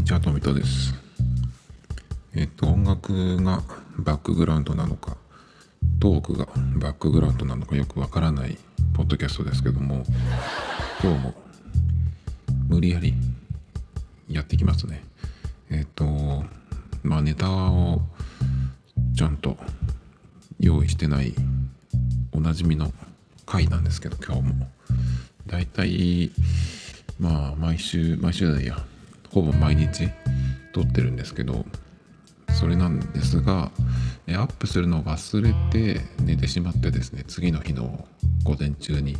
にちは、トミトです。えっと、音楽がバックグラウンドなのか、トークがバックグラウンドなのかよくわからないポッドキャストですけども、今日も無理やりやってきますね。えっと、まあネタをちゃんと用意してないおなじみの回なんですけど、今日も。だいたい、まあ毎週、毎週じゃないや、ほぼ毎日撮ってるんですけど、それなんですが、アップするのを忘れて寝てしまってですね、次の日の午前中に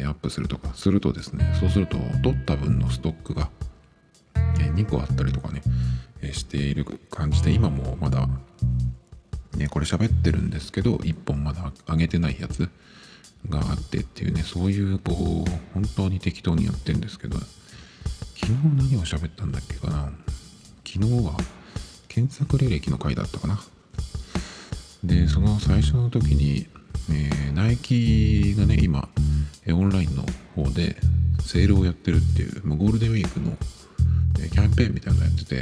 アップするとかするとですね、そうすると撮った分のストックが2個あったりとかね、している感じで、今もまだ、ね、これ喋ってるんですけど、1本まだ上げてないやつがあってっていうね、そういうこう、本当に適当にやってるんですけど、昨日何を喋ったんだっけかな。昨日は検索履歴の回だったかな。で、その最初の時に、えーナイキがね、今、えーオンラインの方でセールをやってるっていう、まあ、ゴールデンウィークのえーキャンペーンみたいなのやってて、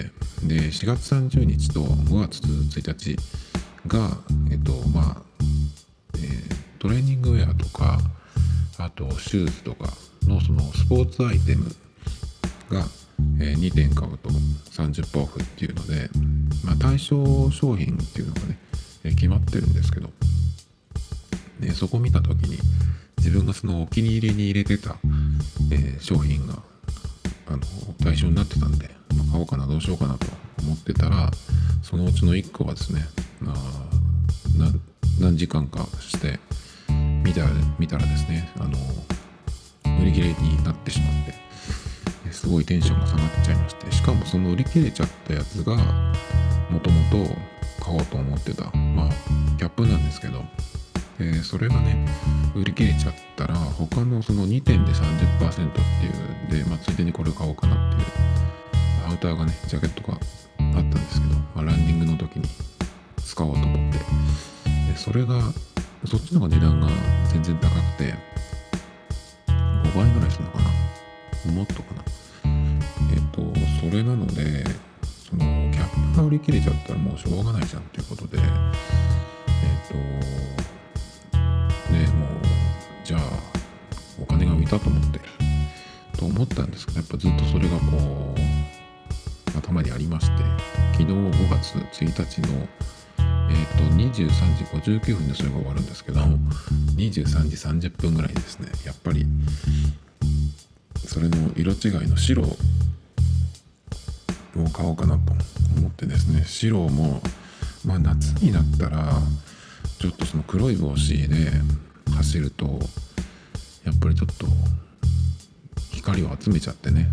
で、4月30日と5月1日が、えっと、まあ、えートレーニングウェアとか、あとシューズとかのそのスポーツアイテムが、え2点買うと30%オフっていうので、まあ、対象商品っていうのがね、え決まってるんですけど、でそこを見た時に自分がそのお気に入りに入れてた、え商品があの対象になってたんで、まあ買おうかなどうしようかなと思ってたらそのうちの1個はですねあ何時間かして見た見たらですねあの売り切れになってしまって。すごいテンションが下がっちゃいましてしかもその売り切れちゃったやつがもともと買おうと思ってたまあキャップなんですけど、えそれがね売り切れちゃったら他のその2点で30%っていうで、まあ、ついでにこれ買おうかなっていうアウターがねジャケットがあったんですけど、まあ、ランニングの時に使おうと思って。でそれがそっちの方が値段が全然高くて5倍ぐらいするのかな？もっとかな、とそれなのでそのキャップが売り切れちゃったらもうしょうがないじゃんっていうことでえっ、とねもうじゃあお金が浮いたと思ってと思ったんですけどやっぱずっとそれがこう頭にありまして昨日5月1日のえー、と23時59分でそれが終わるんですけど23時30分ぐらいにですねやっぱりそれの色違いの白を買おうかなと思ってですね白もまあ夏になったらちょっとその黒い帽子で走るとやっぱりちょっと光を集めちゃってね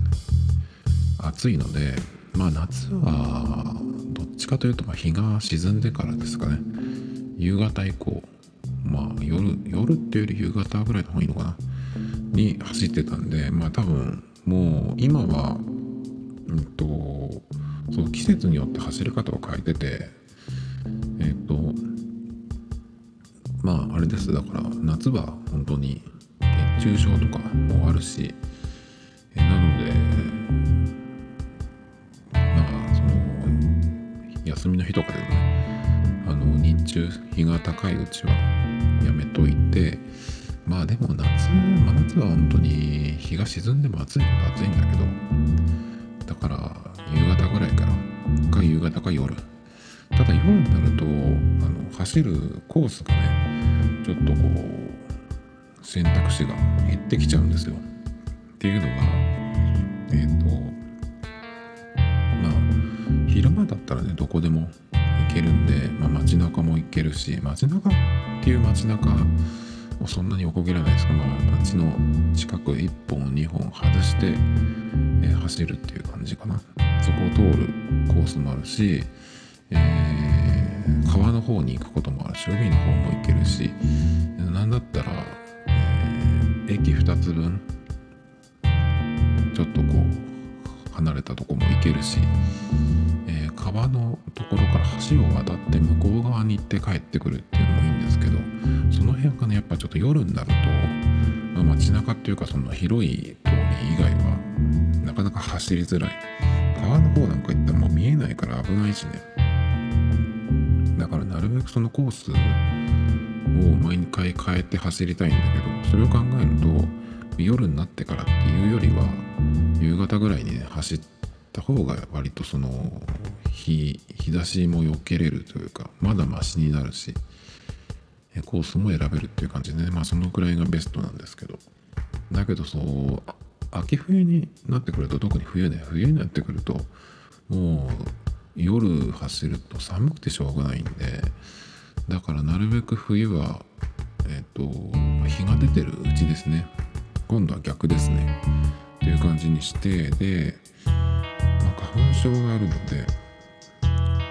暑いのでまあ夏はどっちかというとま日が沈んでからですかね。夕方以降まあ夜夜っていうより夕方ぐらいの方がいいのかな。に走ってたんでまあ多分もう今はうんとその季節によって走り方を変えててえっ、とまああれです。だから夏は本当に熱中症とかもあるしえなのでまあその休みの日とかでねあの日中日が高いうちはやめといてまあでも夏真夏は本当に日が沈んでも暑いことは暑いんだけどだから夕方ぐらいからか夕方か夜。ただ夜になるとあの走るコースがねちょっとこう選択肢が減ってきちゃうんですよ。っていうのがえっ、とまあ昼間だったらねどこでも行けるんで、まあ、街中も行けるし街中っていう街中もそんなに横切らないですけど、まあ、街の近く1本2本外して、えー走るっていう感じかな。そこを通るコースもあるし、えー川の方に行くこともあるし海の方も行けるしなんだったら、えー駅2つ分ちょっとこう離れたとこも行けるし、えー川のところから橋を渡って向こう側に行って帰ってくるっていうのもいい辺がねやっぱちょっと夜になると、まあ、街中っていうかその広い通り以外はなかなか走りづらい。川の方なんか行ったらもう見えないから危ないしね。だからなるべくそのコースを毎回変えて走りたいんだけどそれを考えると夜になってからっていうよりは夕方ぐらいにね走った方が割とその日日差しも避けれるというかまだマシになるし。コースも選べるっていう感じでね。まあそのくらいがベストなんですけど。だけどそう秋冬になってくると特に冬ね冬になってくるともう夜走ると寒くてしょうがないんでだからなるべく冬はえっ、と日が出てるうちですね。今度は逆ですね。っていう感じにしてで、まあ、花粉症があるので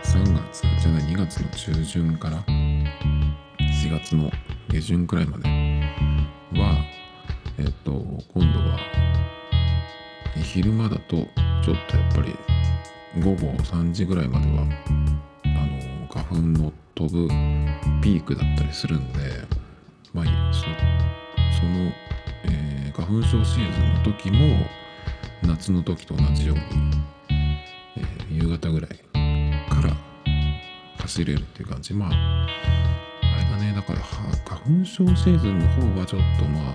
3月じゃない2月の中旬から4月の下旬くらいまではえっ、と今度は昼間だとちょっとやっぱり午後3時ぐらいまではあの花粉の飛ぶピークだったりするんでまあそその、えー、花粉症シーズンの時も夏の時と同じように、えー、夕方ぐらいから走れるっていう感じ。まあね。だから花粉症シーズンの方はちょっとまあ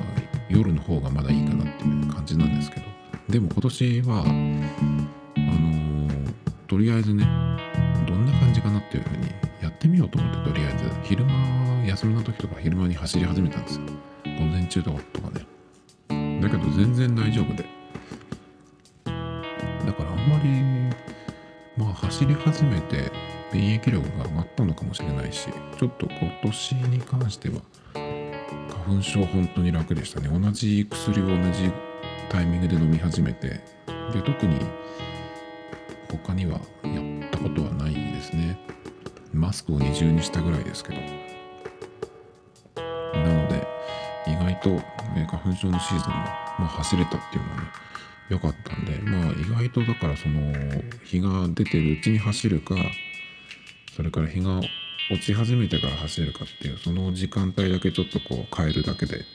夜の方がまだいいかなっていう感じなんですけど。でも今年はあのー、とりあえずねどんな感じかなっていうふうにやってみようと思ってとりあえず。昼間休みの時とか昼間に走り始めたんですよ。午前中とかとかね。だけど全然大丈夫で。だからあんまりまあ走り始めて免疫力が上がったのかもしれないしちょっと今年に関しては花粉症本当に楽でしたね。同じ薬を同じタイミングで飲み始めてで特に他にはやったことはないですね。マスクを二重にしたぐらいですけど。なので意外と、ね、花粉症のシーズンも、まあ、走れたっていうのはね良かったんでまあ意外とだからその日が出てるうちに走るかそれから日が落ち始めてから走れるかっていうその時間帯だけちょっとこう変えるだけで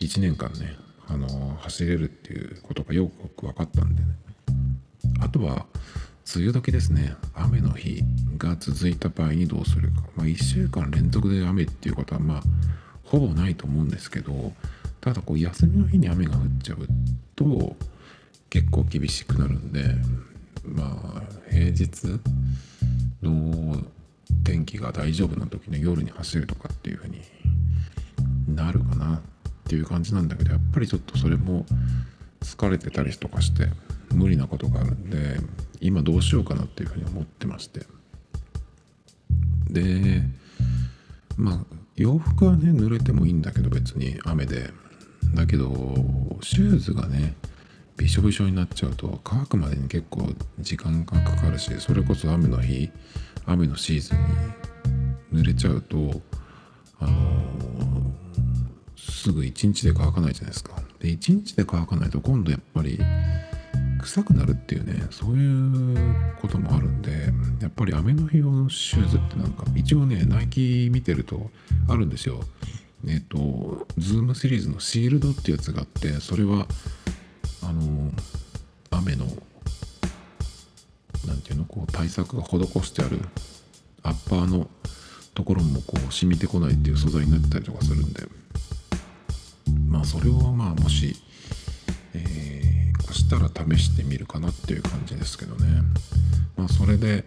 1年間ねあの走れるっていうことがよく分かったんでね。あとは梅雨時ですね。雨の日が続いた場合にどうするか、まあ、1週間連続で雨っていうことはまあほぼないと思うんですけどただこう休みの日に雨が降っちゃうと結構厳しくなるんでまあ平日の天気が大丈夫な時の夜に走るとかっていう風になるかなっていう感じなんだけどやっぱりちょっとそれも疲れてたりとかして無理なことがあるんで今どうしようかなっていうふうに思ってまして。でまあ洋服はね濡れてもいいんだけど別に雨で。だけどシューズがねびしょびしょになっちゃうと乾くまでに結構時間がかかるしそれこそ雨の日雨のシーズンに濡れちゃうとあのーすぐ1日で乾かないじゃないですか。で1日で乾かないと今度やっぱり臭くなるっていうねそういうこともあるんでやっぱり雨の日用のシューズってなんか一応ねナイキ見てるとあるんですよ。えっ、とズームシリーズのシールドってやつがあってそれはあの雨の何ていうのこう対策が施してあるアッパーのところもこう染みてこないっていう素材になってたりとかするんで。まあそれをまあもし、えー、したら試してみるかなっていう感じですけどね。まあそれで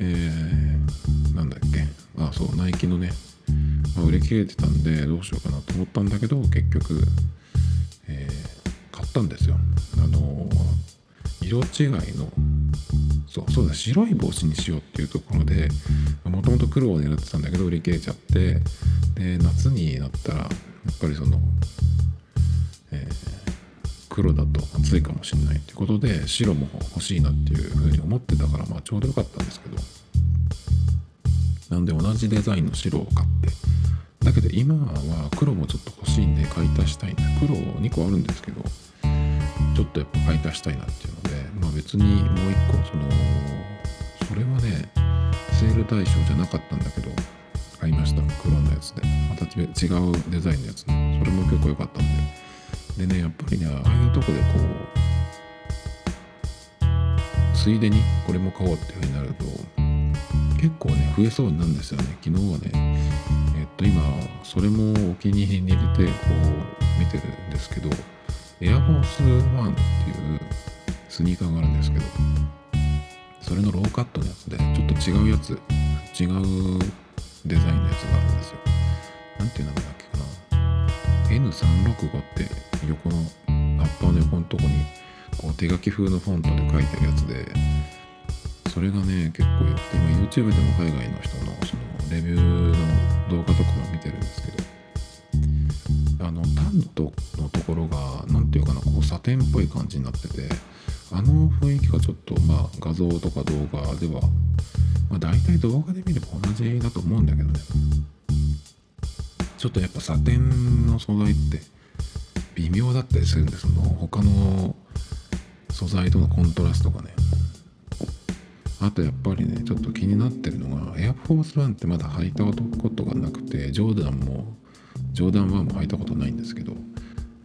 えー、なんだっけ。あそうナイキのね、まあ、売り切れてたんでどうしようかなと思ったんだけど結局、えー、買ったんですよ。あの色違いのそうそうだ白い帽子にしようっていうところでもともと黒を狙ってたんだけど売り切れちゃってで夏になったらやっぱりそのえー、黒だと暑いかもしれないっていうことで白も欲しいなっていうふうに思ってたからまあちょうどよかったんですけど。なんで同じデザインの白を買って。だけど今は黒もちょっと欲しいんで買い足したいんで黒2個あるんですけど。ちょっとやっぱ買い足したいなっていうのでまあ別にもう1個そのそれはねセール対象じゃなかったんだけど買いました黒のやつで。また違うデザインのやつね。それも結構良かったんで。でねやっぱりねああいうとこでこうついでにこれも買おうっていうふうになると結構ね増えそうなんですよね。昨日はねえっと今それもお気に入りに入れてこう見てるんですけどエアフォースワンっていうスニーカーがあるんですけどそれのローカットのやつでちょっと違うやつ違うデザインのやつがあるんですよ。なんていう名前だっけかな。N365 って横のラッパーの横のとこにこう手書き風のフォントで書いてるやつでそれがね結構よくて今 YouTube でも海外の人のそのレビューの動画とかも見てるんですけどあのタントのところが何ていうかなこうサテンっぽい感じになっててあの雰囲気がちょっとまあ画像とか動画では、まあ、大体動画で見れば同じだと思うんだけどね。ちょっとやっぱサテンの素材って微妙だったりするんですその他の素材とのコントラストがね。あとやっぱりねちょっと気になってるのがエアフォースワンってまだ履いたことがなくてジョーダンもジョーダン1も履いたことないんですけど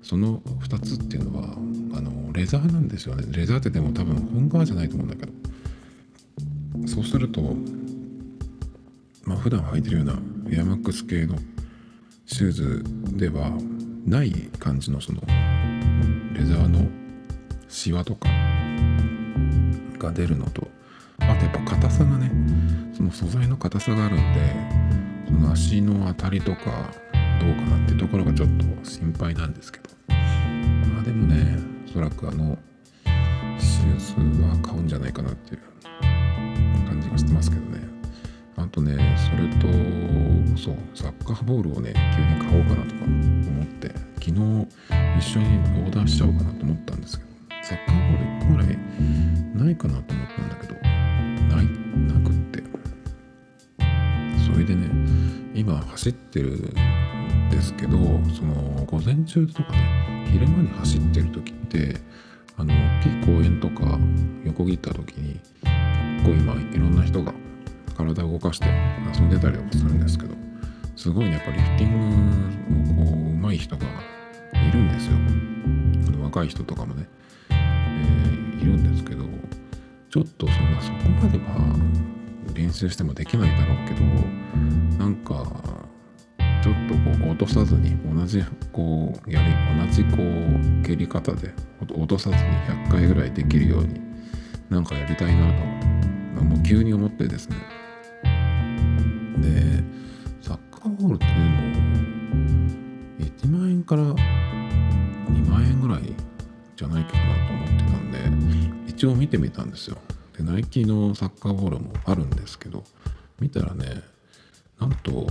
その2つっていうのはあのレザーなんですよね。レザーってでも多分本革じゃないと思うんだけど。そうするとまあ普段履いてるようなエアマックス系のシューズではない感じのそのレザーのシワとかが出るのとあとやっぱ硬さがねその素材の硬さがあるんでその足の当たりとかどうかなっていうところがちょっと心配なんですけど。まあでもねおそらくあのシューズは買うんじゃないかなっていう感じがしてますけどね。あとねそれとそうサッカーボールをね急に買おうかなとか思って昨日一緒にオーダーしちゃおうかなと思ったんですけどサッカーボール1個ぐらいないかなと思ったんだけどないなくって。それでね今走ってるですけどその午前中とかね昼間に走ってる時ってあの大きい公園とか横切った時に結構今いろんな人が体を動かして遊んでたりとかするんですけどすごいねやっぱリフティングをこう上手い人がいるんですよ。若い人とかもね、えー、いるんですけどちょっとそんなそこまでは練習してもできないだろうけどなんかちょっとこう落とさずに同じこうやり同じこう蹴り方で落とさずに100回ぐらいできるようになんかやりたいなともう。急に思ってですね。でサッカーボールっていうの1万円から2万円ぐらいじゃないかなと思ってたんで一応見てみたんですよ。でナイキのサッカーボールもあるんですけど見たらねなんと,、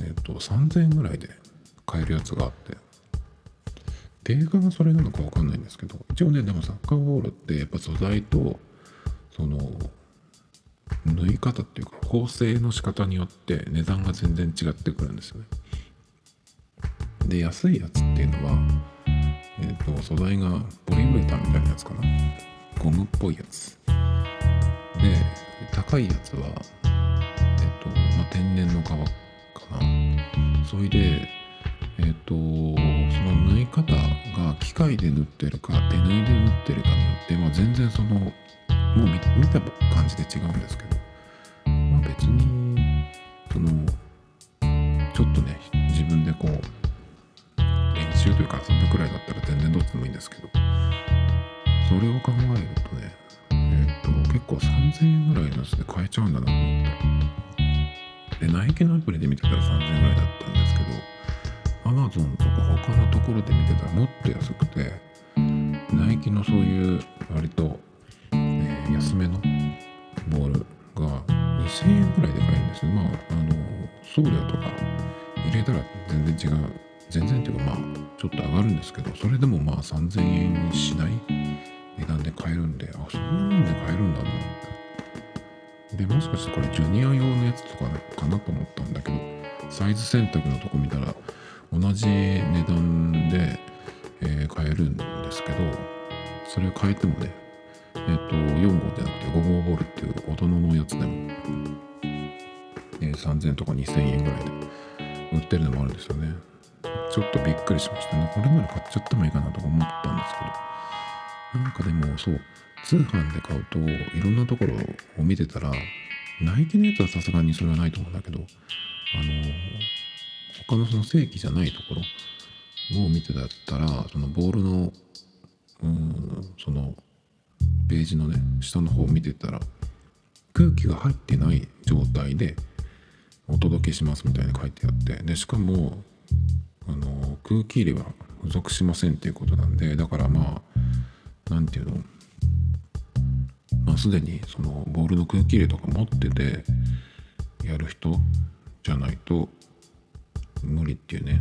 えーと、3000円ぐらいで買えるやつがあって。定価がそれなのか分かんないんですけど。一応ねでもサッカーボールってやっぱ素材とその縫い方っていうか縫製の仕方によって値段が全然違ってくるんですよね。で安いやつっていうのはえ、ー、と素材がポリウレタンみたいなやつかな。ゴムっぽいやつ。で高いやつはえっ、ー、と、まあ、天然の皮かなそれでえっ、ー、とその縫い方が機械で縫ってるか手縫いで縫ってるかによって、まあ、全然そのもう見た感じで違うんですけどまあ別にそのちょっとね自分でこう練習というか遊ぶくらいだったら全然どっちでもいいんですけどそれを考えるとねえっ、ー、と結構3000円ぐらいのやつで買えちゃうんだなと思ってでナイキのアプリで見てたら3000円ぐらいだったんですけどアマゾンとか他のところで見てたらもっと安くてナイキのそういう割と、えー、安めのボールが2000円ぐらいで買えるんですまああの送料とか入れたら全然違う全然っていうかまあちょっと上がるんですけどそれでもまあ3000円しない値段で買えるんであそんなんで買えるんだなって。でもしかしてこれジュニア用のやつとかかなと思ったんだけどサイズ選択のとこ見たら同じ値段で、えー、買えるんですけどそれを変えてもねえっ、ー、と4号じゃなくて5号ボールっていう大人のやつでも、えー、3000とか2000円ぐらいで売ってるのもあるんですよね。ちょっとびっくりしましたね。これなら買っちゃってもいいかなとか思ったんですけど。なんかでもそう通販で買うといろんなところを見てたらナイキのやつはさすがにそれはないと思うんだけどあの他のその正規じゃないところを見てだったらそのボールのうんそのページのね下の方を見てたら空気が入ってない状態でお届けしますみたいに書いてあってでしかもあの空気入れは付属しませんっていうことなんでだからまあ何て言うの？すでにそのボールの空気入れとか持っててやる人じゃないと無理っていうね。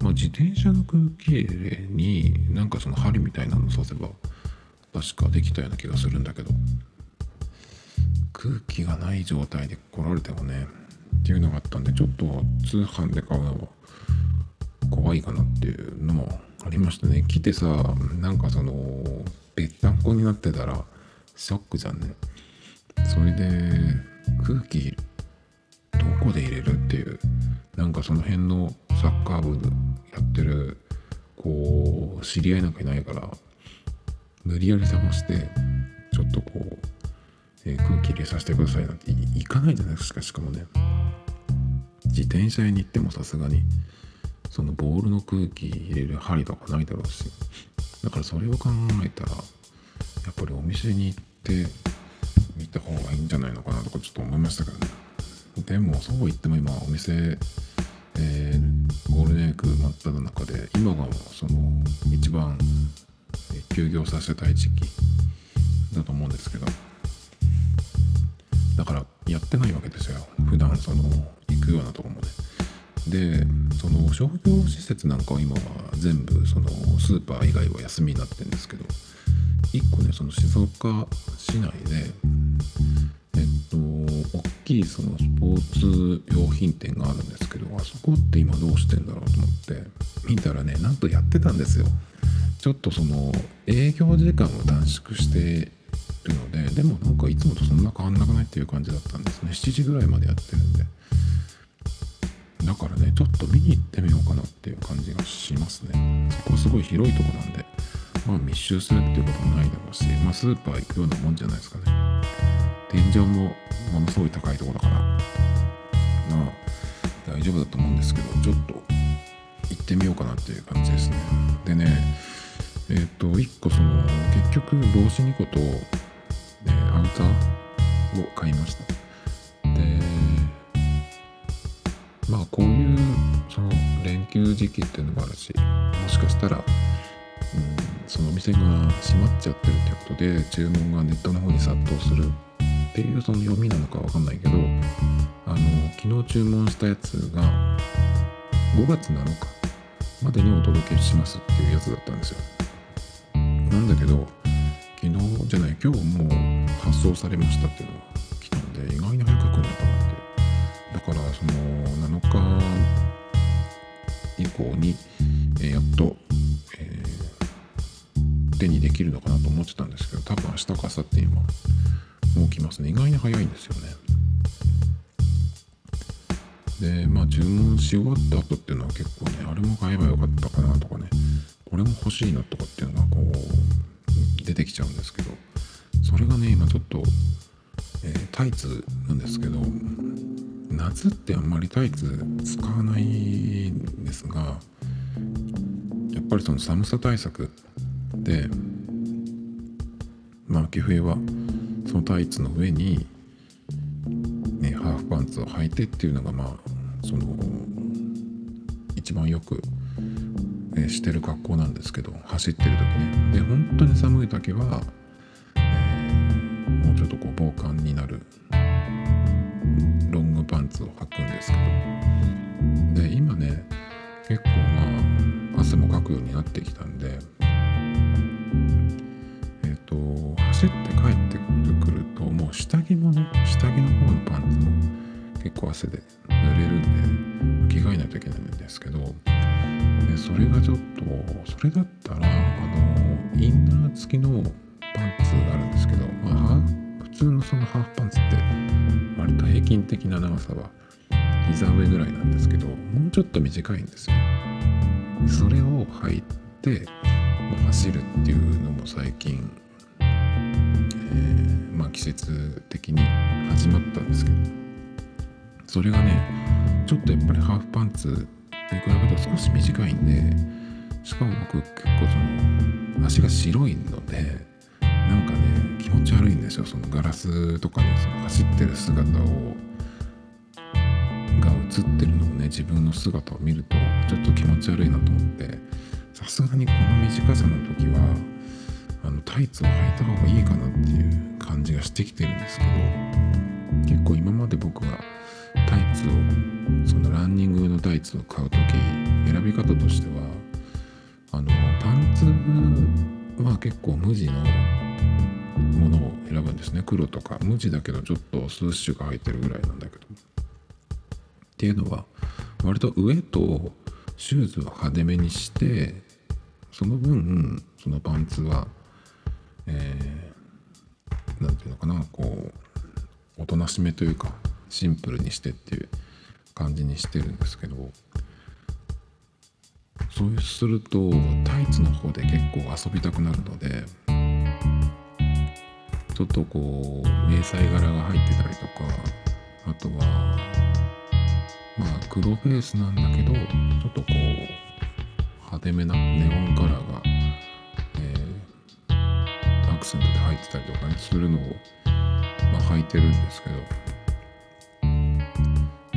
まあ自転車の空気入れになんかその針みたいなのさせば確かできたような気がするんだけど空気がない状態で来られてもねっていうのがあったんでちょっと通販で買うのは怖いかなっていうのもありましたね。来てさなんかそのぺったんこになってたらショックじゃんね。それで空気どこで入れるっていうなんかその辺のサッカー部やってるこう知り合いなんかいないから無理やり探してちょっとこう、えー、空気入れさせてくださいなんて行かないじゃないですかしかもね。自転車屋に行ってもさすがにそのボールの空気入れる針とかないだろうし。だからそれを考えたらやっぱりお店に行って見た方がいいんじゃないのかなとかちょっと思いましたけどね。でもそう言っても今お店えー、ゴールデンウィーク真っ只中で今がその一番休業させたい時期だと思うんですけど。だからやってないわけですよ。普段その行くようなとこもね。でその商業施設なんかは今は全部そのスーパー以外は休みになってるんですけど1個ねその静岡市内でえっと大きいそのスポーツ用品店があるんですけどあそこって今どうしてんだろうと思って見たらねなんとやってたんですよ。ちょっとその営業時間を短縮してるのででもなんかいつもとそんな変わんなくないっていう感じだったんですね。7時ぐらいまでやってるんで。だからねちょっと見に行ってみようかなっていう感じがしますね。そこすごい広いとこなんで。まあ密集するっていうこともないだろうしまあスーパー行くようなもんじゃないですかね。天井もものすごい高いとこだから。まあ大丈夫だと思うんですけどちょっと行ってみようかなっていう感じですね。でねえっ、ー、と1個その結局帽子2個と、ね、アウターを買いました。でまあこういうその連休時期っていうのもあるしもしかしたら、うん、そのお店が閉まっちゃってるっていうことで注文がネットの方に殺到するっていうその読みなのかわかんないけどあの昨日注文したやつが5月7日までにお届けしますっていうやつだったんですよ。なんだけど昨日じゃない今日もう発送されましたっていうのがからその7日以降に、え、やっと、えー、手にできるのかなと思ってたんですけど多分明日か明後日にはもう来ますね。意外に早いんですよね。でまあ注文し終わった後っていうのは結構ねあれも買えばよかったかなとかねこれも欲しいなとかっていうのはこう出てきちゃうんですけどそれがね今ちょっと、えー、タイツなんですけど夏ってあんまりタイツ使わないんですがやっぱりその寒さ対策でまあ秋冬はそのタイツの上に、ね、ハーフパンツを履いてっていうのがまあその一番よくえしてる格好なんですけど走ってる時ね。で本当に寒い時は、えー、もうちょっとこう防寒になるパンツを履くんですけど。で今ね結構まあ汗もかくようになってきたんで。えっ、ー、と走って帰ってくるともう下着もね下着の方のパンツも結構汗で濡れるんで着替えないといけないんですけど。でそれがちょっとそれだったらあのインナー付きのパンツがあるんですけど、まあ、普通のそのハーフパンツって割と平均的な長さは膝上ぐらいなんですけどもうちょっと短いんですよそれを履いて、ま、走るっていうのも最近えー、まあ季節的に始まったんですけどそれがねちょっとやっぱりハーフパンツに比べると少し短いんでしかも僕結構その足が白いのでなんかね気持ち悪いんですよ。そのガラスとかねその走ってる姿をが映ってるのをね自分の姿を見るとちょっと気持ち悪いなと思ってさすがにこの短さの時はあのタイツを履いた方がいいかなっていう感じがしてきてるんですけど結構今まで僕がタイツをそのランニングのタイツを買う時選び方としてはあのパンツは結構無地のものを選ぶんですね。黒とか無地だけどちょっと数種が入ってるぐらいなんだけど。っていうのは割と上とシューズを派手めにしてその分そのパンツはえー、ていうのかなこうおとなしめというかシンプルにしてっていう感じにしてるんですけどそうするとタイツの方で結構遊びたくなるのでちょっとこう迷彩柄が入ってたりとかあとはまあ黒フェイスなんだけどちょっとこう派手めなネオンカラーが、えー、アクセントで入ってたりとかねするのを、まあ、履いてるんですけど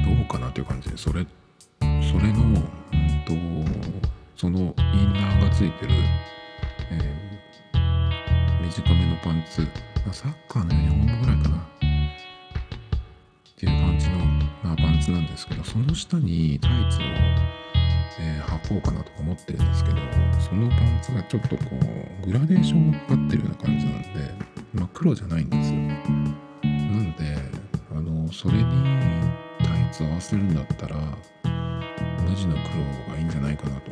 どうかなという感じでそれそれの、うんと、そのインナーがついてる、えー、短めのパンツサッカーのユニフォームぐらいかな。っていう感じの、まあ、パンツなんですけどその下にタイツを、えー、履こうかなとか思ってるんですけどそのパンツがちょっとこうグラデーションがかかってるような感じなんで、まあ、黒じゃないんですよなんであのそれにタイツ合わせるんだったら無地の黒がいいんじゃないかなと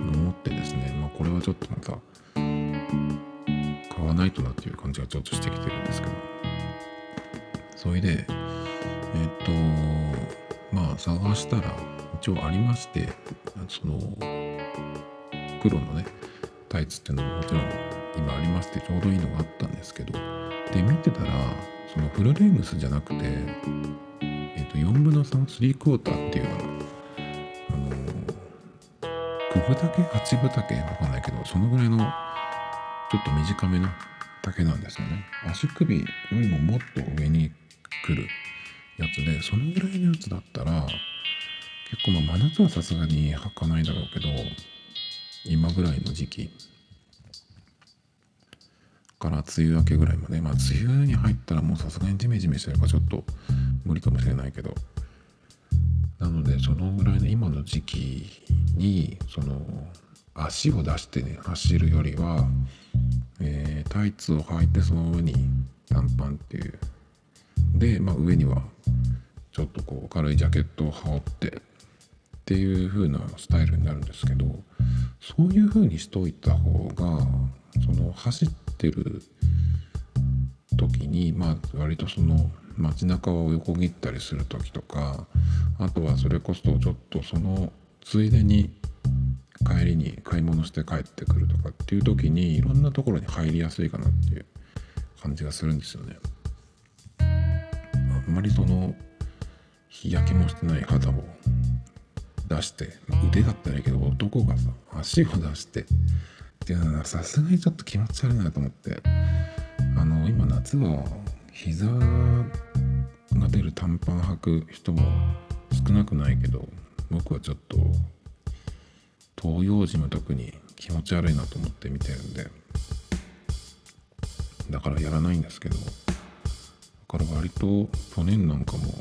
思ってですね、まあ、これはちょっとまた買わないとなっていう感じがちょっとしてきてるんですけど。それでえっ、とまあ探したら一応ありましてその黒のねタイツっていうのももちろん今ありましてちょうどいいのがあったんですけど。で見てたらそのフルレングスじゃなくて、えっと4分の33クォーターっていうようなあの9分丈8分丈わかんないけどそのぐらいのちょっと短めの丈なんですよね。足首よりももっと上に来るやつでそのぐらいのやつだったら結構まあ真夏はさすがに履かないだろうけど今ぐらいの時期。から梅雨明けぐらいまで。まあ梅雨に入ったらもうさすがにジメジメしてるからちょっと無理かもしれないけど。なのでそのぐらいの今の時期にその足を出してね走るよりは、えー、タイツを履いてその上に短パンっていう。で、まあ、上にはちょっとこう軽いジャケットを羽織ってっていう風なスタイルになるんですけどそういう風にしといた方がその走ってる時にまあ割とその街中を横切ったりする時とかあとはそれこそちょっとそのついでに帰りに買い物して帰ってくるとかっていう時にいろんなところに入りやすいかなっていう感じがするんですよね。あんまりその日焼けもしてない肌を出して腕だったらいいけど男がさ足を出してっていうのはさすがにちょっと気持ち悪いなと思ってあの今夏は膝が出る短パン履く人も少なくないけど僕はちょっと東洋人は特に気持ち悪いなと思って見てるんでだからやらないんですけどだから割と去年なんかも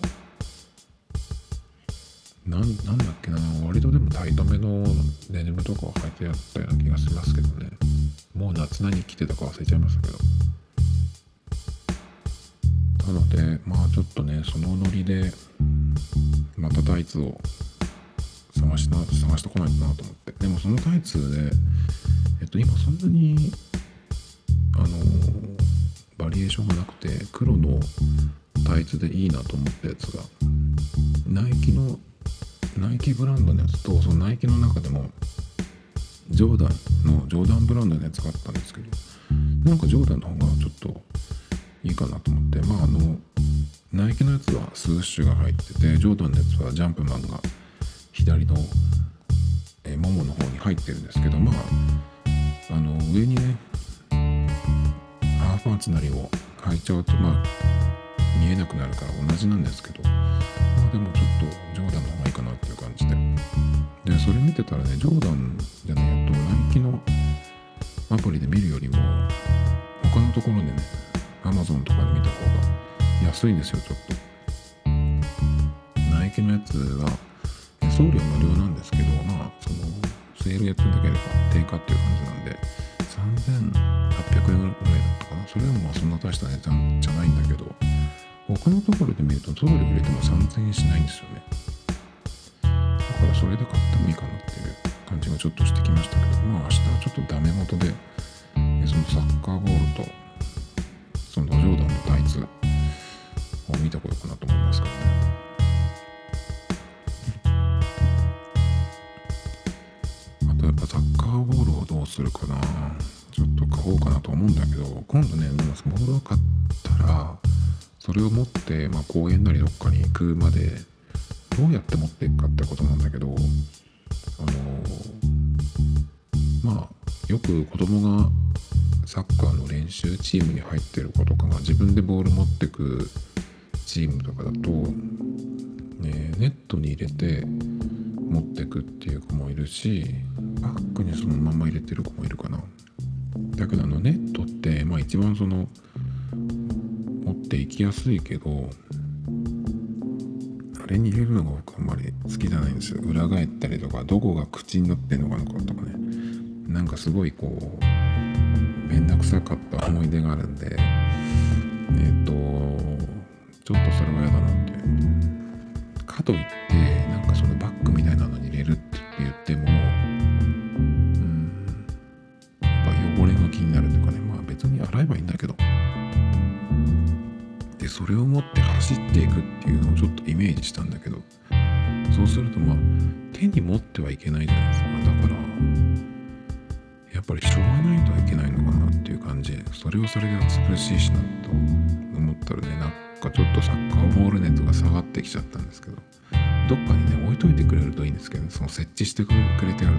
なんなんだっけな割とでもタイトめのデニムとかを履いてやったような気がしますけどね。もう夏何着てたか忘れちゃいましたけど。なのでまあちょっとねそのノリでまたタイツを探しな探してこないとなと思って。でもそのタイツでえっと今そんなにあのバリエーションがなくて黒のタイツでいいなと思ったやつがナイキのナイキブランドのやつとそのナイキの中でもジョーダンのジョーダンブランドのやつがあったんですけどなんかジョーダンの方がちょっといいかなと思って。まああのナイキのやつはスーッシュが入っててジョーダンのやつはジャンプマンが左の、えー、ももの方に入ってるんですけどまああの上にねハーフパンツなりを履いちゃうとまあ見えなくなるから同じなんですけどまあでもちょっとジョーダンの方がいいかなっていう感じで。でそれ見てたらねジョーダンじゃねえとナイキのアプリで見るよりも他のところでね Amazon とかで見た方が安いんですよちょっと。ナイキのやつは送料無料なんですけどまあそのセールやってるだけで定価っていう感じなんで3800円ぐらいだったかな。それでもまあそんな大した値段じゃないんだけど他のところで見ると送料入れても3000円しないんですよね。だからそれで買ってもいいかなっていう感じがちょっとしてきましたけどまあ明日はちょっとダメ元でそのサッカーボールとそのジョーダンのタイツを見てこようかなと思いますけどね。サッカーボールをどうするかな。ちょっと買おうかなと思うんだけど今度ねボールを買ったらそれを持って、まあ、公園なりどっかに行くまでどうやって持っていくかってことなんだけどあのまあよく子供がサッカーの練習チームに入ってる子とかが自分でボール持ってくチームとかだと、ね、ネットに入れて持ってくっていう子もいるしバッグにそのまま入れてる子もいるかな。だけどあのネットってまあ一番その持っていきやすいけどあれに入れるのが僕あんまり好きじゃないんですよ。裏返ったりとかどこが口になってんのかなとかねなんかすごいこう面倒くさかった思い出があるんでえっ、とちょっとそれは嫌だなって。かといってじそれで暑苦しいしなと思ったらねなんかちょっとサッカーボール熱が下がってきちゃったんですけどどっかにね置いといてくれるといいんですけど、ね、その設置してくれてある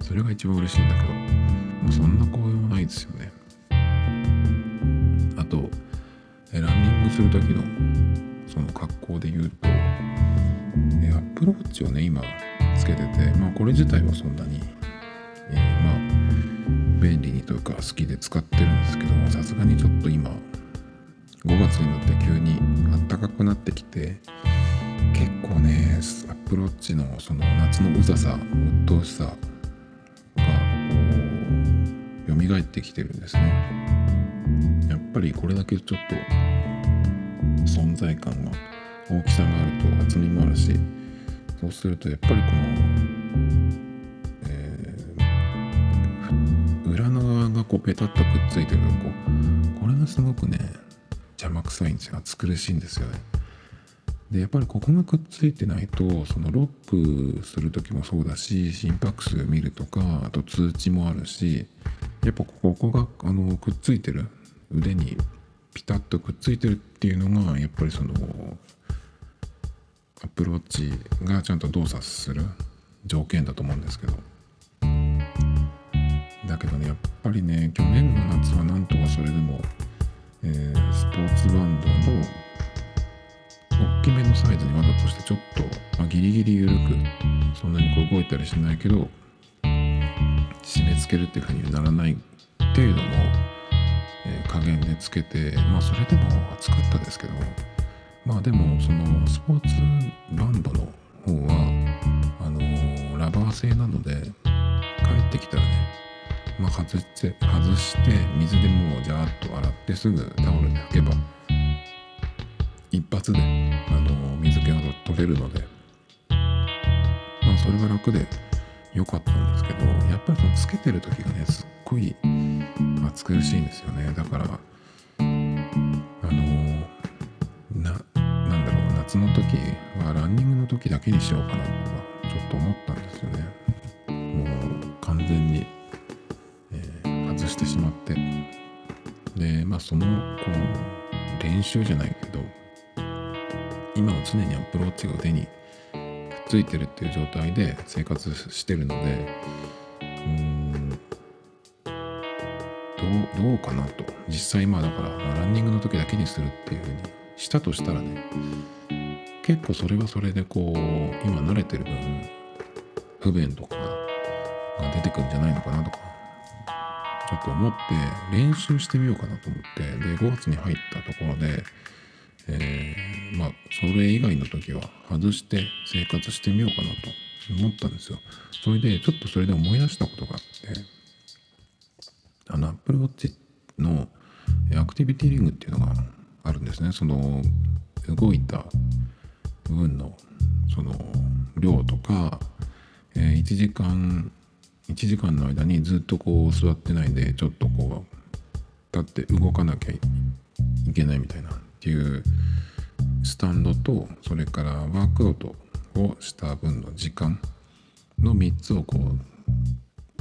とそれが一番嬉しいんだけどもうそんな効用もないですよね。あとランニングする時のその格好で言うとアップローチをね今つけててまあこれ自体はそんなに、便利にというか好きで使ってるんですけどもさすがにちょっと今5月になって急に暖かくなってきて結構ねアップローチのその夏のうざさ鬱陶しさがこう蘇ってきてるんですね。やっぱりこれだけちょっと存在感が大きさがあると厚みもあるしそうするとやっぱりこのがこうペタッとくっついてるこうこれがすごくね邪魔くさいんですよ。暑苦しいんですよね。でやっぱりここがくっついてないとそのロックする時もそうだし心拍数見るとかあと通知もあるしやっぱここがあのくっついてる腕にピタッとくっついてるっていうのがやっぱりそのアプローチがちゃんと動作する条件だと思うんですけど。だけどねやっぱりね去年の夏はなんとかそれでも、えー、スポーツバンドの大きめのサイズにわざとしてちょっと、まあ、ギリギリ緩くそんなにこう動いたりしないけど締め付けるっていう風にはならない程度の、えー、加減でつけてまあそれでも暑かったですけどまあでもそのスポーツバンドの方はあのー、ラバー製なので帰ってきたらねまあ、外して外して水でもうジャーッと洗ってすぐタオルで拭けば一発であの水気が取れるのでまあそれが楽で良かったんですけどやっぱりそのつけてる時がねすっごい暑苦しいんですよね。だからあのななんだろう夏の時はランニングの時だけにしようかなとかちょっと思ったんですよね。もう完全にしてしまって。でまあそのこう練習じゃないけど今は常にアプローチが腕にくっついてるっていう状態で生活してるのでうんどうどうかなと。実際まあだからランニングの時だけにするっていうふうにしたとしたらね結構それはそれでこう今慣れてる分不便とかが出てくるんじゃないのかなとかちょっと思って練習してみようかなと思ってで5月に入ったところで、えーまあそれ以外の時は外して生活してみようかなと思ったんですよ。それでちょっとそれで思い出したことがあってあの Apple Watch のアクティビティリングっていうのがあるんですね。その動いた部分のその量とか、えー1時間1時間の間にずっとこう座ってないでちょっとこう立って動かなきゃいけないみたいなっていうスタンドとそれからワークアウトをした分の時間の3つをこう、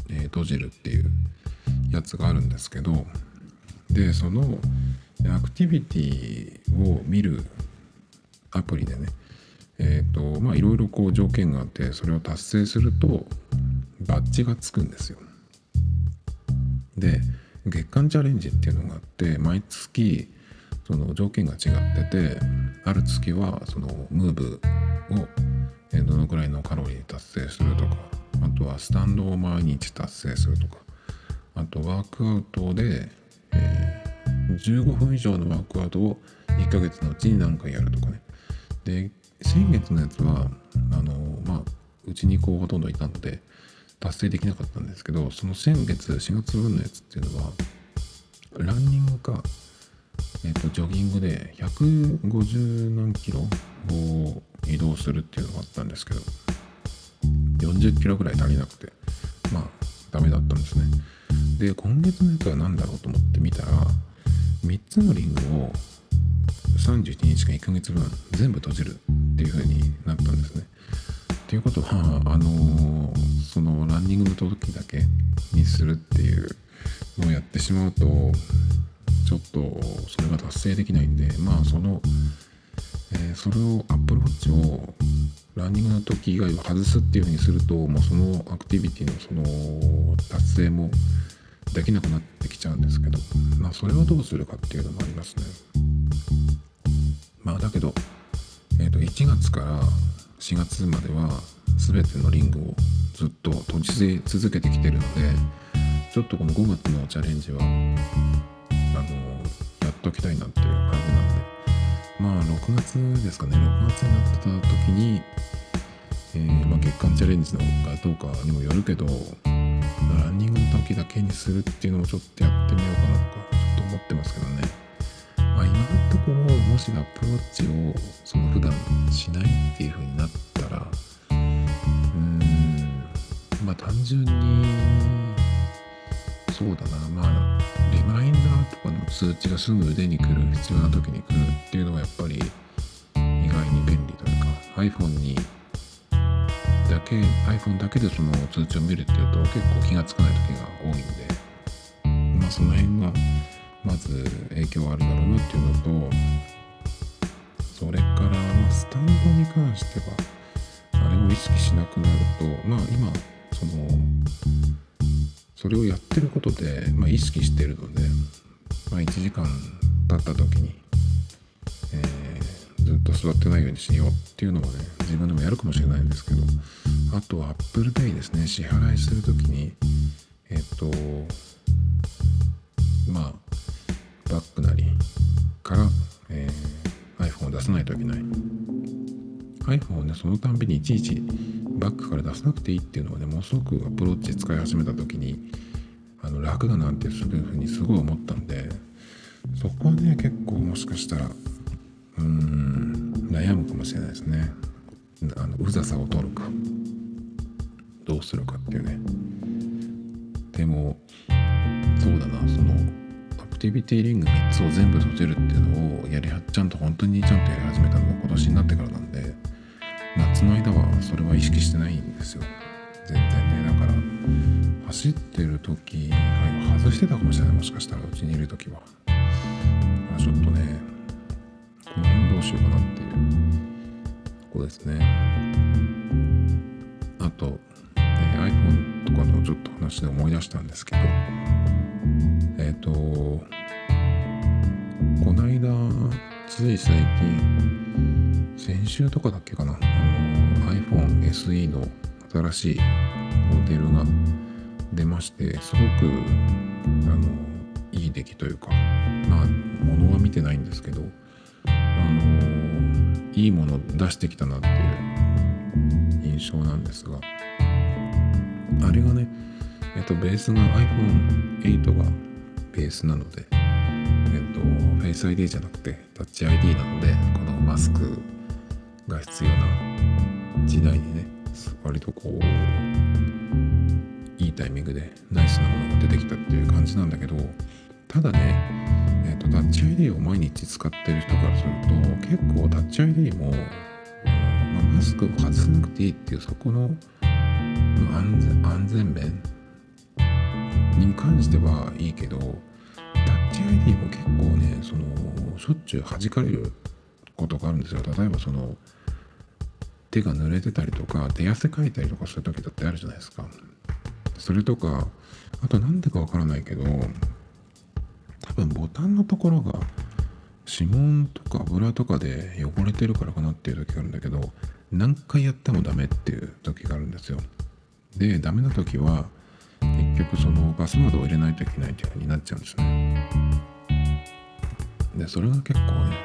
えー閉じるっていうやつがあるんですけどでそのアクティビティを見るアプリでねえっ、とまあいろいろこう条件があってそれを達成するとバッジがつくんですよ。で月間チャレンジっていうのがあって毎月その条件が違っててある月はそのムーブをどのくらいのカロリー達成するとかあとはスタンドを毎日達成するとかあとワークアウトで、えー15分以上のワークアウトを1ヶ月のうちに何回やるとかねで先月のやつはあのまあうちにこうほとんどいたので達成できなかったんですけどその先月4月分のやつっていうのはランニングか、えっとジョギングで150何キロを移動するっていうのがあったんですけど40キロぐらい足りなくてまあダメだったんですね。で今月のやつは何だろうと思って見たら3つのリングを31日間1ヶ月分全部閉じる。っていう風になったんですね。っていうことはあのそのランニングの時だけにするっていうのをやってしまうとちょっとそれが達成できないんでまあその、えーそれを Apple Watch をランニングの時以外は外すっていう風にするともうそのアクティビティのその達成もできなくなってきちゃうんですけどまあそれをどうするかっていうのもありますね。まあだけど、えー、と1月から4月までは全てのリングをずっと閉じ続けてきてるのでちょっとこの5月のチャレンジはあのやっときたいなっていう感じなんで。まあ6月ですかね。6月になってた時に、えーまあ、月間チャレンジのかどうかにもよるけどランニングの時だけにするっていうのもちょっとやってみようかなとかちょっと思ってますけどね。まあ今のところもしアプローチをその普段しないっていう風になったらうーんまあ単純にそうだな。まあリマインダーとかの通知がすぐ腕に来る必要な時に来るっていうのはやっぱり意外に便利というか iPhone にだけ iPhone だけでその通知を見るっていうと結構気がつかない時が多いんでまあその辺がまず影響あるだろうなっていうのとそれからまあスタンドに関してはあれを意識しなくなるとまあ今そのそれをやってることで、まあ、意識してるので、まあ、1時間経った時に、えずっと座ってないようにしようっていうのをね自分でもやるかもしれないんですけどあとは ApplePay ですね支払いする時にえっ、とまあバックなりから、えー iPhone を出さないといけない。iPhone をねそのたんびにいちいちバックから出さなくていいっていうのはねものすごくアプローチ使い始めた時にあの楽だなってそういうふうにすごい思ったんでそこはね結構もしかしたらうーん悩むかもしれないですね。あのうざさを取るかどうするかっていうね。でもそうだなそのティビティリング3つを全部閉じるっていうのをやりはちゃんと本当にちゃんとやり始めたのが今年になってからなんで夏の間はそれは意識してないんですよ。全然ねだから走ってる時以外は外してたかもしれない。もしかしたらうちにいる時は。だからちょっとねこの辺どうしようかなっていうとこですね。あと、えー iPhone とかのちょっと話で思い出したんですけどえっ、とこの間つい最近先週とかだっけかなあの iPhone SE の新しいモデルが出ましてすごくあのいい出来というかまあ物は見てないんですけどあのいいもの出してきたなっていう印象なんですがあれがねえっとベースが iPhone8 がベースなのでえっと Face ID じゃなくて Touch ID なのでこのマスクが必要な時代にね割とこういいタイミングでナイスなものが出てきたっていう感じなんだけどただね、えー、とタッチ ID を毎日使ってる人からすると結構タッチ ID も、まあマスクを外さなくていいっていうそこの安全安全面に関してはいいけどタッチ ID も結構ねそのしょっちゅう弾かれることがあるんですよ。例えばその手が濡れてたりとか手汗かいたりとかする時だってあるじゃないですか。それとかあとなんでかわからないけど多分ボタンのところが指紋とか油とかで汚れてるからかなっていう時があるんだけど何回やってもダメっていう時があるんですよ。でダメな時は結局そのパスワードを入れないといけないっていう風になっちゃうんですね。でそれが結構ね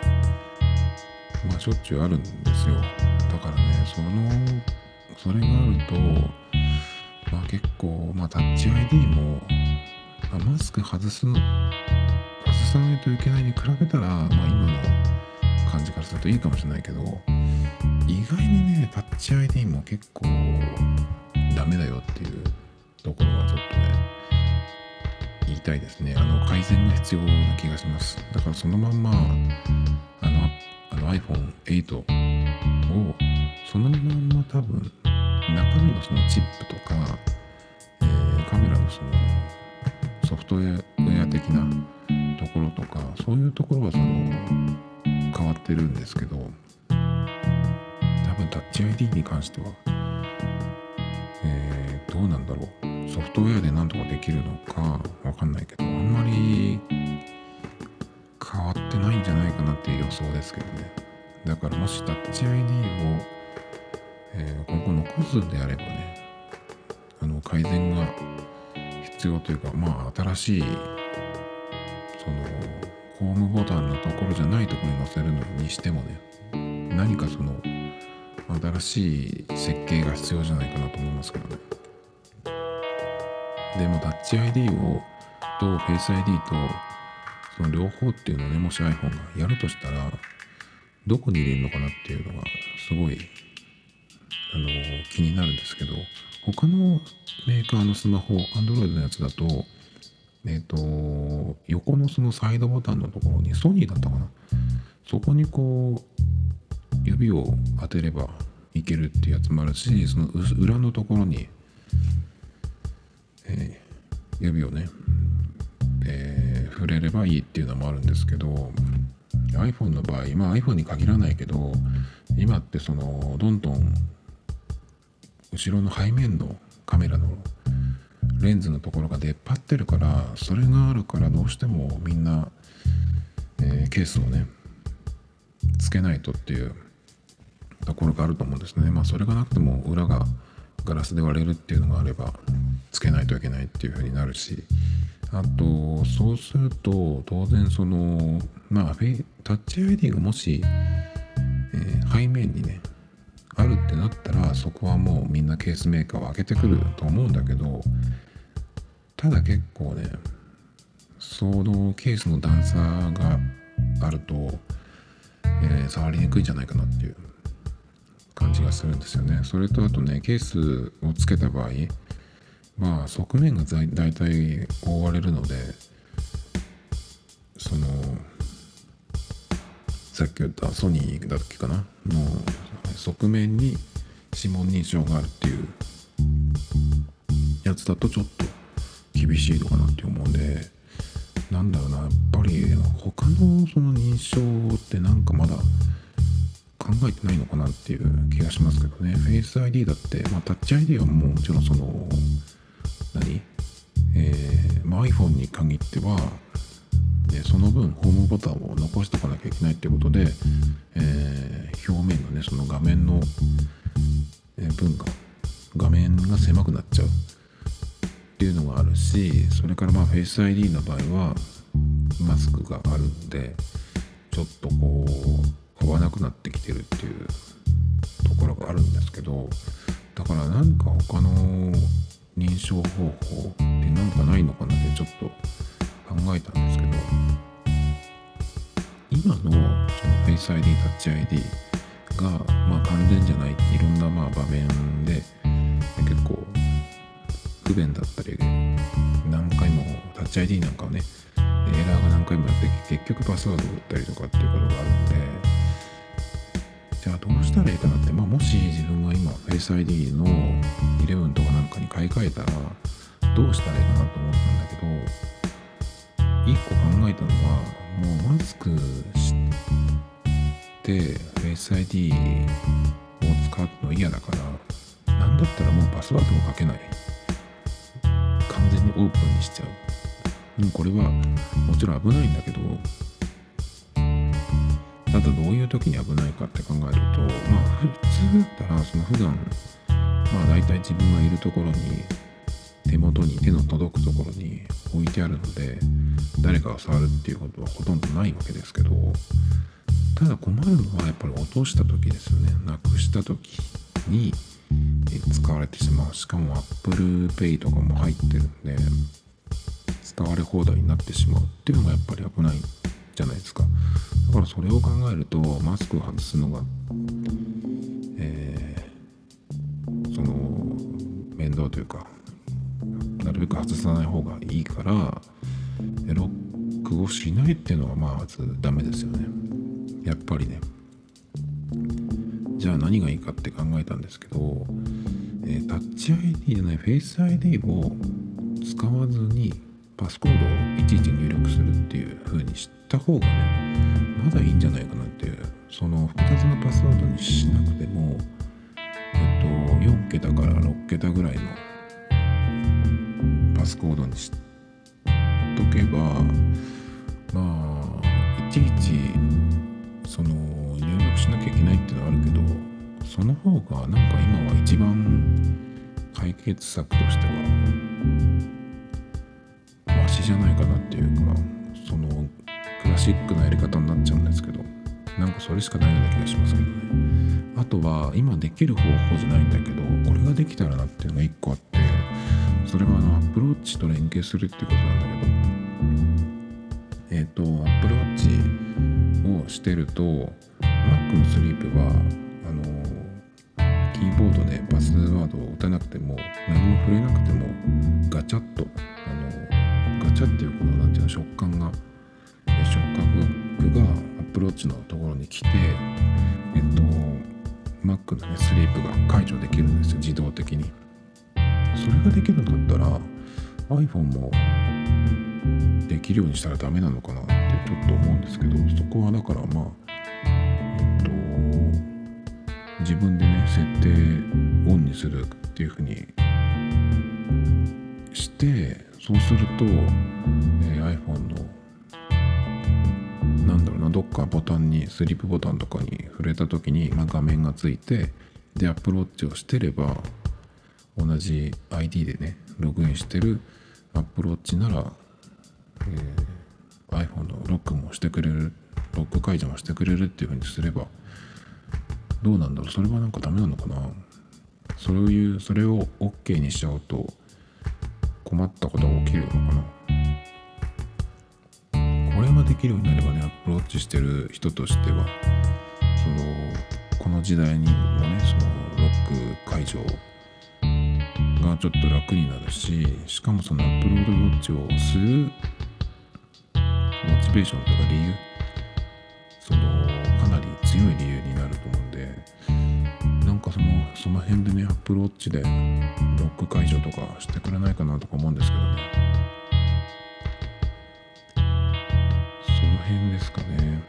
まあしょっちゅうあるんですよ。だからねそのそれがあるとまあ結構まあタッチ ID も、まあマスク外す外さないといけないに比べたらまあ今の感じからするといいかもしれないけど意外にねタッチ ID も結構ダメだよっていうところはちょっとね言いたいですね。あの改善が必要な気がします。だからそのまんまあのあの iPhone8 をそのまんま多分中身のそのチップとか、えーカメラのそのソフトウェア的なところとかそういうところはその変わってるんですけど多分タッチ ID に関しては、えーどうなんだろう。ソフトウェアでなんとかできるのかわかんないけどあんまり変わってないんじゃないかなっていう予想ですけどね。だからもしタッチ ID を、えー今後残すんであればねあの改善が必要というかまあ新しいそのホームボタンのところじゃないところに載せるのにしてもね何かその新しい設計が必要じゃないかなと思いますけどね。でもタッチ ID をと Face ID とその両方っていうのをねもし iPhone がやるとしたらどこに入れるのかなっていうのがすごいあの気になるんですけど他のメーカーのスマホ Android のやつだとえっ、と横のそのサイドボタンのところにソニーだったかな。そこにこう指を当てればいけるっていうやつもあるしその裏のところに、えー指をね、えー触れればいいっていうのもあるんですけど iPhone の場合まあ iPhone に限らないけど今ってそのどんどん後ろの背面のカメラのレンズのところが出っ張ってるからそれがあるからどうしてもみんな、えーケースをねつけないとっていうところがあると思うんですね。まあそれがなくても裏がガラスで割れるっていうのがあればつけないといけないっていう風になるしあとそうすると当然そのまあフェイタッチ ID がもし、えー背面にねあるってなったらそこはもうみんなケースメーカーは開けてくると思うんだけどただ結構ねそのケースの段差があると、えー触りにくいんじゃないかなっていう。感じがするんですよね。それとあとねケースをつけた場合まあ側面が大体覆われるのでそのさっき言ったソニーだっけかな？の側面に指紋認証があるっていうやつだとちょっと厳しいのかなって思うんでなんだろうなやっぱり他のその認証ってなんかまだ考えてないのかなっていう気がしますけどね。Face ID だって、まあ、タッチ ID はもちろんその何？えーまあ、iPhone に限ってはでその分ホームボタンを残しておかなきゃいけないっていうことで、えー、表面のねその画面の、え分が画面が狭くなっちゃう。っていうのがあるしそれからまあ Face ID の場合はマスクがあるんでちょっとこうわなくなってきてるっていうところがあるんですけどだから何か他の認証方法って何かないのかなってちょっと考えたんですけど今のその Face ID タッチ ID がまあ完全じゃないいろんなまあ場面で結構不便だったり何回もタッチ ID なんかをねエラーが何回もやって結局パスワードを打ったりとかっていうことがあるんでどうしたらいいかなってまあもし自分が今 Face ID の11とかなんかに買い替えたらどうしたらいいかなと思ったんだけど一個考えたのはもうマスクして Face ID を使うの嫌だからなんだったらもうパスワードもかけない完全にオープンにしちゃう。これはもちろん危ないんだけどただどういう時に危ないかって考えるとまあ普通だったらその普段まあ大体自分がいるところに手元に手の届くところに置いてあるので誰かが触るっていうことはほとんどないわけですけどただ困るのはやっぱり落とした時ですよね。なくした時に使われてしまう。しかも Apple Pay とかも入ってるんで使われ放題になってしまうっていうのがやっぱり危ない。じゃないですか。だからそれを考えるとマスクを外すのがえー、その面倒というかなるべく外さない方がいいからロックをしないっていうのはまずダメですよね。やっぱりね。じゃあ何がいいかって考えたんですけど、えー、タッチ ID じゃないフェイス ID を使わずにパスコードをいちいち入力するっていう風にしてた方がねまだいいんじゃないかなっていうその複雑なパスワードにしなくてもえっと4桁から6桁ぐらいのパスコードにしとけばまあいちいちその入力しなきゃいけないっていうのはあるけどその方がなんか今は一番解決策としてはマシじゃないかなっていうかそのクラシックなやり方になっちゃうんですけどなんかそれしかないような気がしますけどね。あとは今できる方法じゃないんだけどこれができたらなっていうのが1個あってそれはあのアプローチと連携するっていうことなんだけどえっ、ー、とアプローチをしてると Mac のスリープはあのキーボードでパスワードを打たなくても何も触れなくてもガチャッとあのガチャっていうこの何ていうの食感が触覚がアップローチのところに来てえっと Mac のねスリープが解除できるんですよ。自動的に。それができるんだったら iPhone もできるようにしたらダメなのかなってちょっと思うんですけどそこはだからまあえっと自分でね設定オンにするっていうふうにしてそうすると、えー、iPhone のどっかボタンにスリープボタンとかに触れた時に、まあ、画面がついてでアプローチをしてれば同じ ID でねログインしてるアプローチならえー、iPhone のロックもしてくれるロック解除もしてくれるっていうふうにすればどうなんだろう？それはなんかダメなのかな？そういうそれを OK にしちゃうと困ったことが起きるのかな？れができるようになればねアプローチしてる人としてはそのこの時代にもねそのロック解除がちょっと楽になるししかもそのアップロードウォッチをするモチベーションとか理由そのかなり強い理由になると思うんでなんかそのその辺でねアップローチでロック解除とかしてくれないかなとか思うんですけどね。辺ですかね。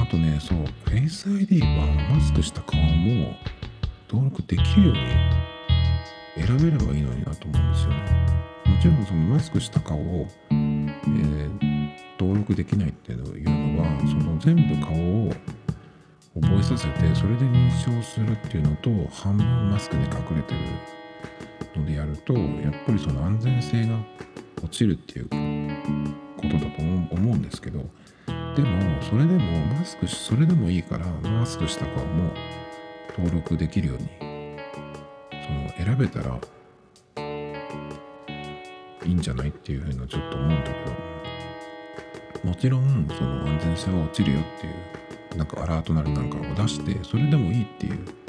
あとねそう Face ID はマスクした顔も登録できるように選べればいいのになと思うんですよね。もちろんそのマスクした顔を、えー、登録できないっていうのはその全部顔を覚えさせてそれで認証するっていうのと半分マスクに隠れてるのでやるとやっぱりその安全性が落ちるっていうことだと思うんですけどでもそれでもマスクそれでもいいからマスクした顔も登録できるようにその選べたらいいんじゃないっていうふうにちょっと思うんだけどもちろんその安全性は落ちるよっていうなんかアラートなりなんかを出してそれでもいいっていう。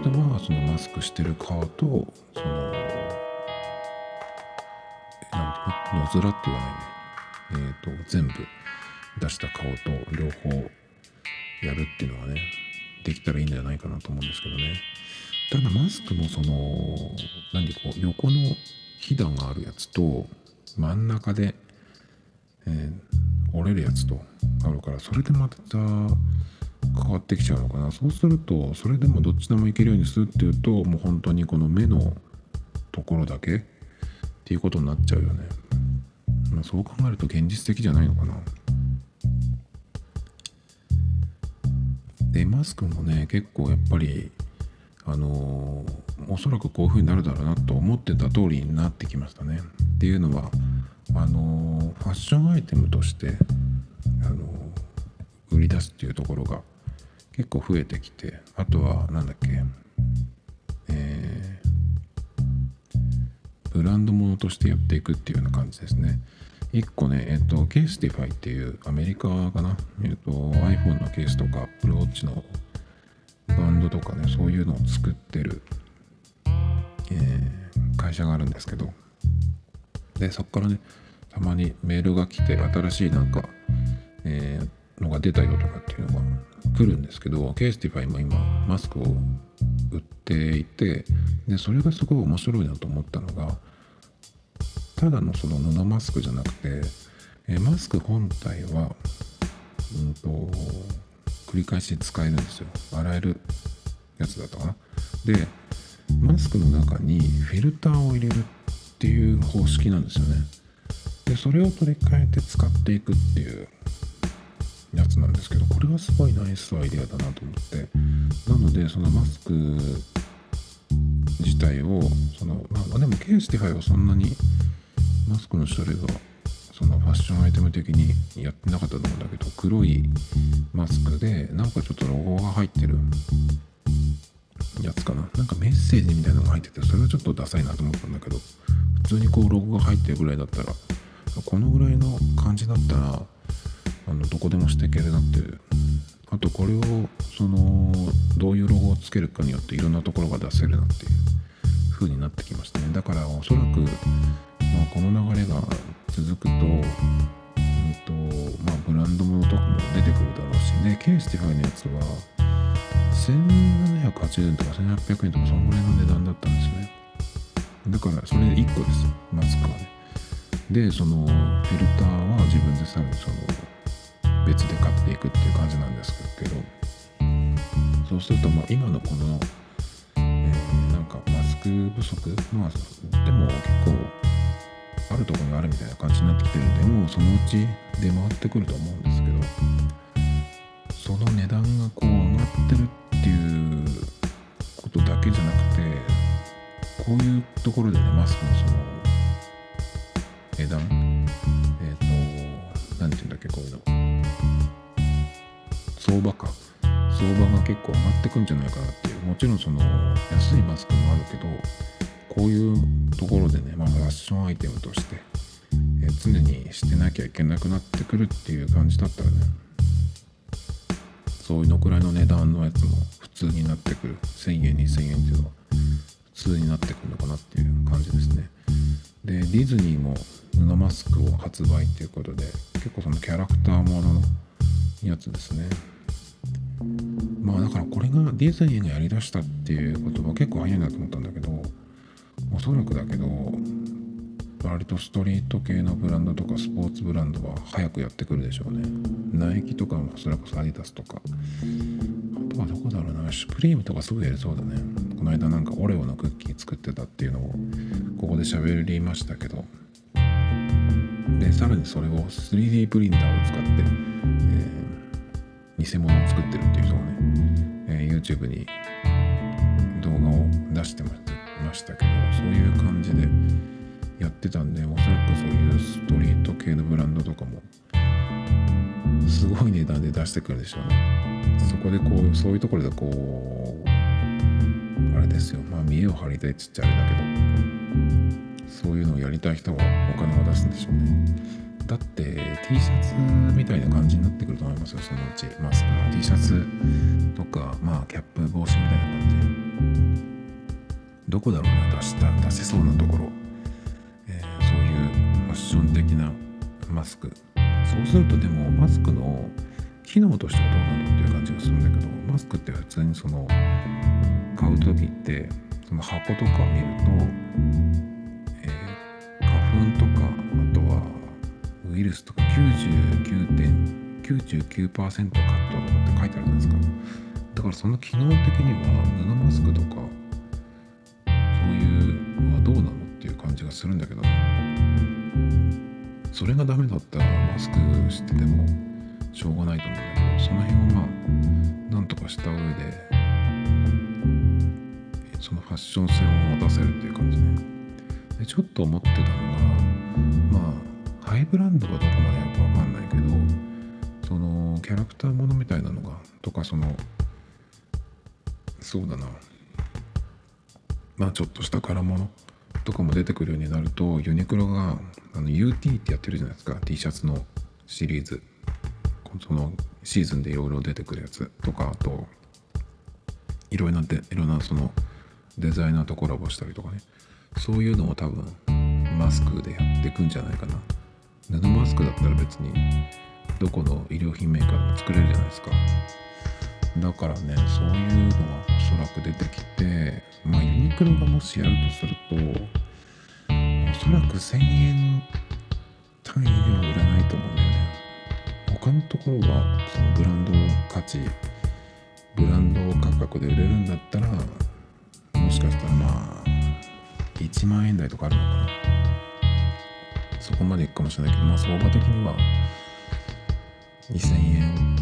人はそのマスクしてる顔とその野面って言わないねえっ、ー、と全部出した顔と両方やるっていうのはねできたらいいんじゃないかなと思うんですけどね。ただマスクもその何こう横のひだがあるやつと真ん中で、えー、折れるやつとあるからそれでまた変わってきちゃうのかな。そうするとそれでもどっちでもいけるようにするっていうともう本当にこの目のところだけっていうことになっちゃうよね、まあ、そう考えると現実的じゃないのかなでマスクもね結構やっぱりあのー、おそらくこういう風になるだろうなと思ってた通りになってきましたね。っていうのはあのー、ファッションアイテムとして、あのー、売り出すっていうところが結構増えてきてあとは何だっけえ、ブランドものとしてやっていくっていうような感じですね。1個ね、えっと、ケースティファイっていうアメリカかな、えっと、iPhone のケースとか Apple Watch のバンドとかね、そういうのを作ってる、えー、会社があるんですけど、で、そこからね、たまにメールが来て、新しいなんか、えー、のが出たよとかっていうのが来るんですけど、ケースティファイも今、マスクを売っていて、で、それがすごい面白いなと思ったのが、ただのその布マスクじゃなくて、え、マスク本体は、うんと、繰り返し使えるんですよ。洗えるやつだったかな。で、マスクの中にフィルターを入れるっていう方式なんですよね。で、それを取り替えて使っていくっていうやつなんですけど、これはすごいナイスアイデアだなと思って。なので、そのマスク自体を、その、まあ、でもケースティファイはそんなにマスクの種類はそのファッションアイテム的にやってなかったと思うんだけど黒いマスクでなんかちょっとロゴが入ってるやつかななんかメッセージみたいなのが入っててそれはちょっとダサいなと思ったんだけど普通にこうロゴが入ってるぐらいだったらこのぐらいの感じだったらあのどこでもしていけるなって。いうあとこれをそのどういうロゴをつけるかによっていろんなところが出せるなっていう風になってきましたね。だからおそらくまあ、この流れが続くと,、うんとまあ、ブランド物とかも出てくるだろうしでケースティファイのやつは1780円とか1800円とかそのぐらいの値段だったんですよね。だからそれ1個です。マスクはね。でそのフィルターは自分でさらにその別で買っていくっていう感じなんですけど。そうするとまあ今のこの、えー、なんかマスク不足まあでも結構あるところにあるみたいな感じになってきてるんでもうそのうち出回ってくると思うんですけど。その値段がこう上がってるっていうことだけじゃなくてこういうところでねマスクのその値段相場が結構上がってくんじゃないかなっていう。もちろんその安いマスクもあるけどこういうところでね、まあ、ファッションアイテムとして、え、常にしてなきゃいけなくなってくるっていう感じだったらね。そういうのくらいの値段のやつも普通になってくる。1000円2000円っていうのは普通になってくるのかなっていう感じですね。でディズニーも布マスクを発売っていうことで結構そのキャラクターもののやつですね。まあだからこれがディズニーがやりだしたっていうことは結構早いなと思ったんだけどおそらくだけど割とストリート系のブランドとかスポーツブランドは早くやってくるでしょうね。ナイキとかもそれこそアディダスとか。あとはどこだろうな。シュプリームとかすぐやりそうだね。この間なんかオレオのクッキー作ってたっていうのをここで喋りましたけど。でさらにそれを 3D プリンターを使って、えー、偽物を作ってるっていう人をね、YouTube に動画を出してましたけどそういう感じでやってたんでおそらくそういうストリート系のブランドとかもすごい値段で出してくるでしょうね。そこでこうそういうところでこうあれですよ。まあ見栄を張りたいっつっちゃあれだけどそういうのをやりたい人はお金を出すんでしょうね。だって T シャツみたいな感じになってくると思いますよそのうち。マスクの T シャツとかまあキャップ帽子みたいな感じ。どこだろうな出した出せそうなところ。え。そういうファッション的なマスク。そうするとでもマスクの機能としてはどうなのっていう感じがするんだけどマスクって普通にその買う時ってその箱とかを見ると、ウイルスとか99.99%カットとかって書いてあるじゃないですか。だからその機能的には布マスクとかそういうのはどうなのっていう感じがするんだけど。それがダメだったらマスクしててもしょうがないと思うんだけど。その辺をまあなんとかした上でそのファッション性を持たせるっていう感じね。でちょっと思ってたのがまあイブランドがどこまでやるかわかんないけどそのキャラクターものみたいなのがとかそのそうだな。まあちょっとした柄物とかも出てくるようになるとユニクロがあの UT ってやってるじゃないですか。T シャツのシリーズ。そのシーズンでいろいろ出てくるやつ。とかあといろいろないろんなそのデザイナーとコラボしたりとかね。そういうのを多分マスクでやっていくんじゃないかな。布マスクだったら別にどこの医療品メーカーでも作れるじゃないですか。だからねそういうのはおそらく出てきてまあユニクロがもしやるとするとおそらく1000円単位では売らないと思うんだよね。他のところはそのブランド価値ブランド価格で売れるんだったらもしかしたらまあ1万円台とかあるのかな。そこまでいくかもしれないけどまあ相場的には2000円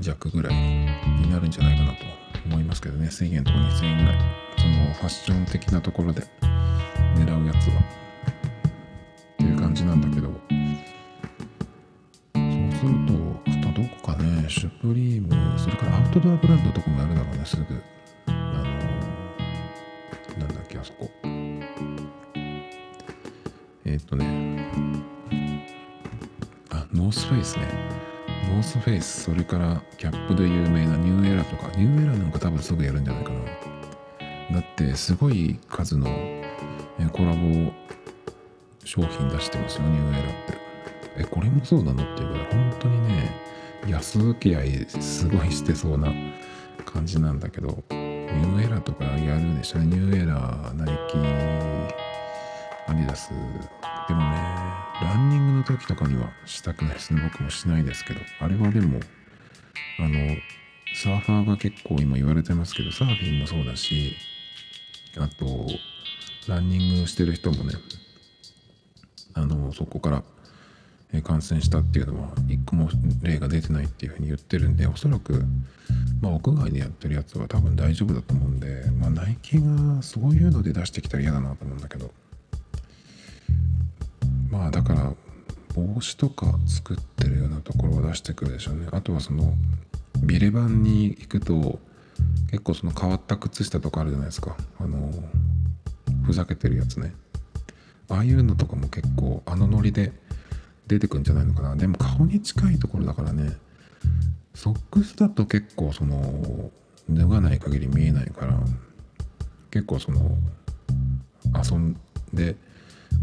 弱ぐらいになるんじゃないかなと思いますけどね。1000円とか2000円ぐらい。そのファッション的なところで狙うやつは。っていう感じなんだけど。そうするとあとどこかねシュプリームそれからアウトドアブランドとかもやるだろうねすぐ。あのなんだっけあそこ。ノースフェイスね。ノースフェイスそれからキャップで有名なニューエラとかニューエラなんか多分すぐやるんじゃないかな。だってすごい数のコラボ商品出してますよニューエラって。えこれもそうなのっていうぐらい本当にね安請け合いすごいしてそうな感じなんだけどニューエラとかやるんでしょ。ニューエラナイキアディダスでもねランニングの時とかにはしたくないですね。僕もしないですけど。あれはでもあのサーファーが結構今言われてますけどサーフィンもそうだしあとランニングしてる人もねあのそこから感染したっていうのは一個も例が出てないっていうふうに言ってるんでおそらく、まあ、屋外でやってるやつは多分大丈夫だと思うんで、まあ、ナイキがそういうので出してきたら嫌だなと思うんだけど。まあだから帽子とか作ってるようなところを出してくるでしょうね。あとはそのビレバンに行くと結構その変わった靴下とかあるじゃないですか。あのふざけてるやつね。ああいうのとかも結構あのノリで出てくんじゃないのかな。でも顔に近いところだからねソックスだと結構その脱がない限り見えないから結構その遊んで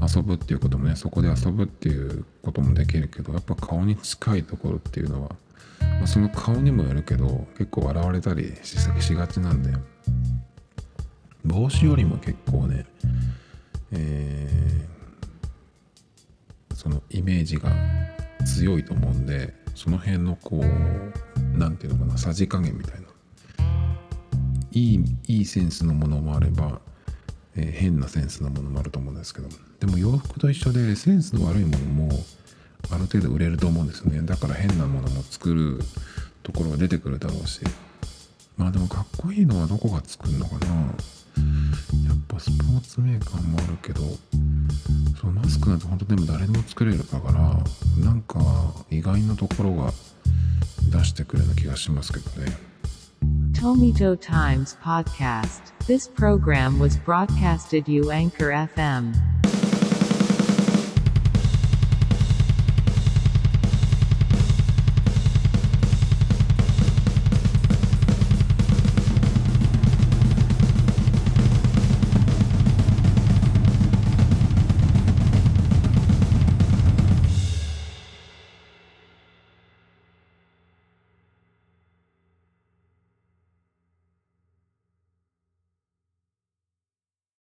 遊ぶっていうこともねそこで遊ぶっていうこともできるけどやっぱ顔に近いところっていうのは、まあ、その顔にもよるけど結構笑われたりしがちなんで帽子よりも結構ね、えそのイメージが強いと思うんでその辺のこう何ていうのかなさじ加減みたいな。いいいいセンスのものもあれば、えー変なセンスのものもあると思うんですけど。でも洋服と一緒でセンスの悪いものもある程度売れると思うんですよねだから変なものも作るところが出てくるだろうしまあでもかっこいいのはどこが作るのかなやっぱスポーツメーカーもあるけどそのマスクなんて本当でも誰でも作れるだからなんか意外なところが出してくるような気がしますけどね Tomito Times Podcast. This program was broadcasted you Anchor FM.